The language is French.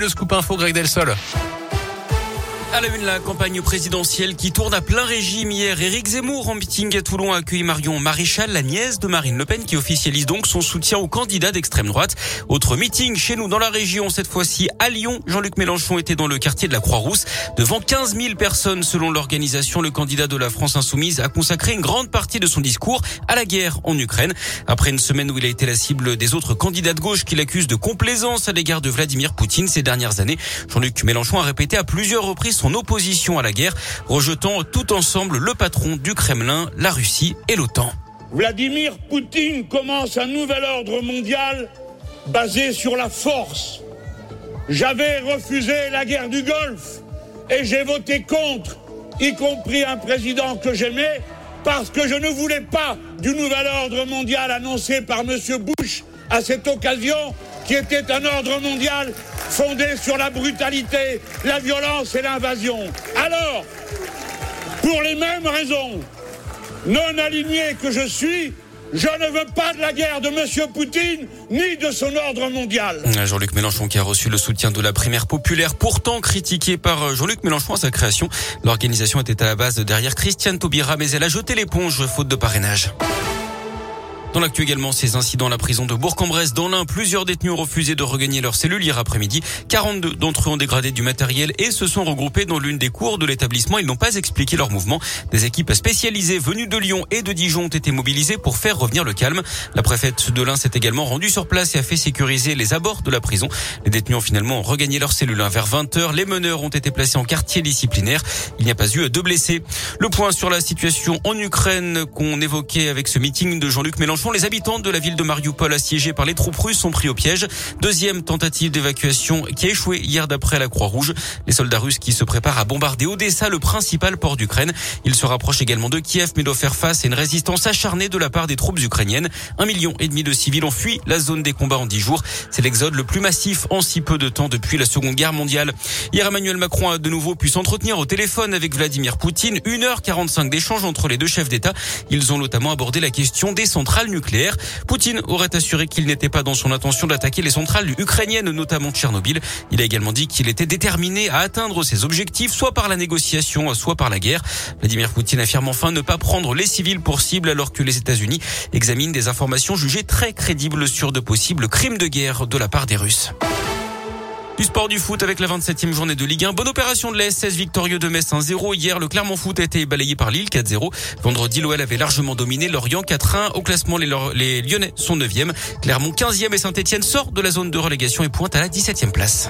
Le scoop info Greg Delsol. À la une, la campagne présidentielle qui tourne à plein régime hier. Éric Zemmour en meeting à Toulon a accueilli Marion Maréchal, la nièce de Marine Le Pen, qui officialise donc son soutien au candidat d'extrême droite. Autre meeting chez nous dans la région, cette fois-ci à Lyon. Jean-Luc Mélenchon était dans le quartier de la Croix-Rousse. Devant 15 000 personnes selon l'organisation, le candidat de la France Insoumise a consacré une grande partie de son discours à la guerre en Ukraine. Après une semaine où il a été la cible des autres candidats de gauche qui l'accusent de complaisance à l'égard de Vladimir Poutine ces dernières années, Jean-Luc Mélenchon a répété à plusieurs reprises son opposition à la guerre, rejetant tout ensemble le patron du Kremlin, la Russie et l'OTAN. Vladimir Poutine commence un nouvel ordre mondial basé sur la force. J'avais refusé la guerre du Golfe et j'ai voté contre, y compris un président que j'aimais, parce que je ne voulais pas du nouvel ordre mondial annoncé par M. Bush à cette occasion, qui était un ordre mondial fondé sur la brutalité, la violence et l'invasion. Alors, pour les mêmes raisons, non aligné que je suis, je ne veux pas de la guerre de M. Poutine ni de son ordre mondial. Jean-Luc Mélenchon qui a reçu le soutien de la primaire populaire, pourtant critiqué par Jean-Luc Mélenchon à sa création. L'organisation était à la base derrière Christiane Taubira, mais elle a jeté l'éponge faute de parrainage. Dans l'actu également, ces incidents à la prison de Bourg-en-Bresse. Dans l'un, plusieurs détenus ont refusé de regagner leur cellule hier après-midi. 42 d'entre eux ont dégradé du matériel et se sont regroupés dans l'une des cours de l'établissement. Ils n'ont pas expliqué leur mouvement. Des équipes spécialisées venues de Lyon et de Dijon ont été mobilisées pour faire revenir le calme. La préfète de l'Ain s'est également rendue sur place et a fait sécuriser les abords de la prison. Les détenus ont finalement regagné leur cellule vers 20 heures. Les meneurs ont été placés en quartier disciplinaire. Il n'y a pas eu de blessés. Le point sur la situation en Ukraine qu'on évoquait avec ce meeting de Jean-Luc Mélenchon les habitants de la ville de Mariupol assiégée par les troupes russes sont pris au piège. Deuxième tentative d'évacuation qui a échoué hier d'après la Croix-Rouge. Les soldats russes qui se préparent à bombarder Odessa, le principal port d'Ukraine. Ils se rapprochent également de Kiev, mais doivent faire face à une résistance acharnée de la part des troupes ukrainiennes. Un million et demi de civils ont fui la zone des combats en dix jours. C'est l'exode le plus massif en si peu de temps depuis la Seconde Guerre mondiale. Hier, Emmanuel Macron a de nouveau pu s'entretenir au téléphone avec Vladimir Poutine. 1h45 d'échanges entre les deux chefs d'État. Ils ont notamment abordé la question des centrales Poutine aurait assuré qu'il n'était pas dans son intention d'attaquer les centrales ukrainiennes, notamment Tchernobyl. Il a également dit qu'il était déterminé à atteindre ses objectifs, soit par la négociation, soit par la guerre. Vladimir Poutine affirme enfin ne pas prendre les civils pour cible alors que les États-Unis examinent des informations jugées très crédibles sur de possibles crimes de guerre de la part des Russes. Du sport du foot avec la 27e journée de Ligue 1. Bonne opération de la 16 victorieux de Metz 1-0. Hier, le Clermont Foot a été balayé par Lille 4-0. Vendredi, l'OL avait largement dominé Lorient 4-1. Au classement, les, les Lyonnais sont 9e. Clermont 15e et Saint-Etienne sort de la zone de relégation et pointe à la 17e place.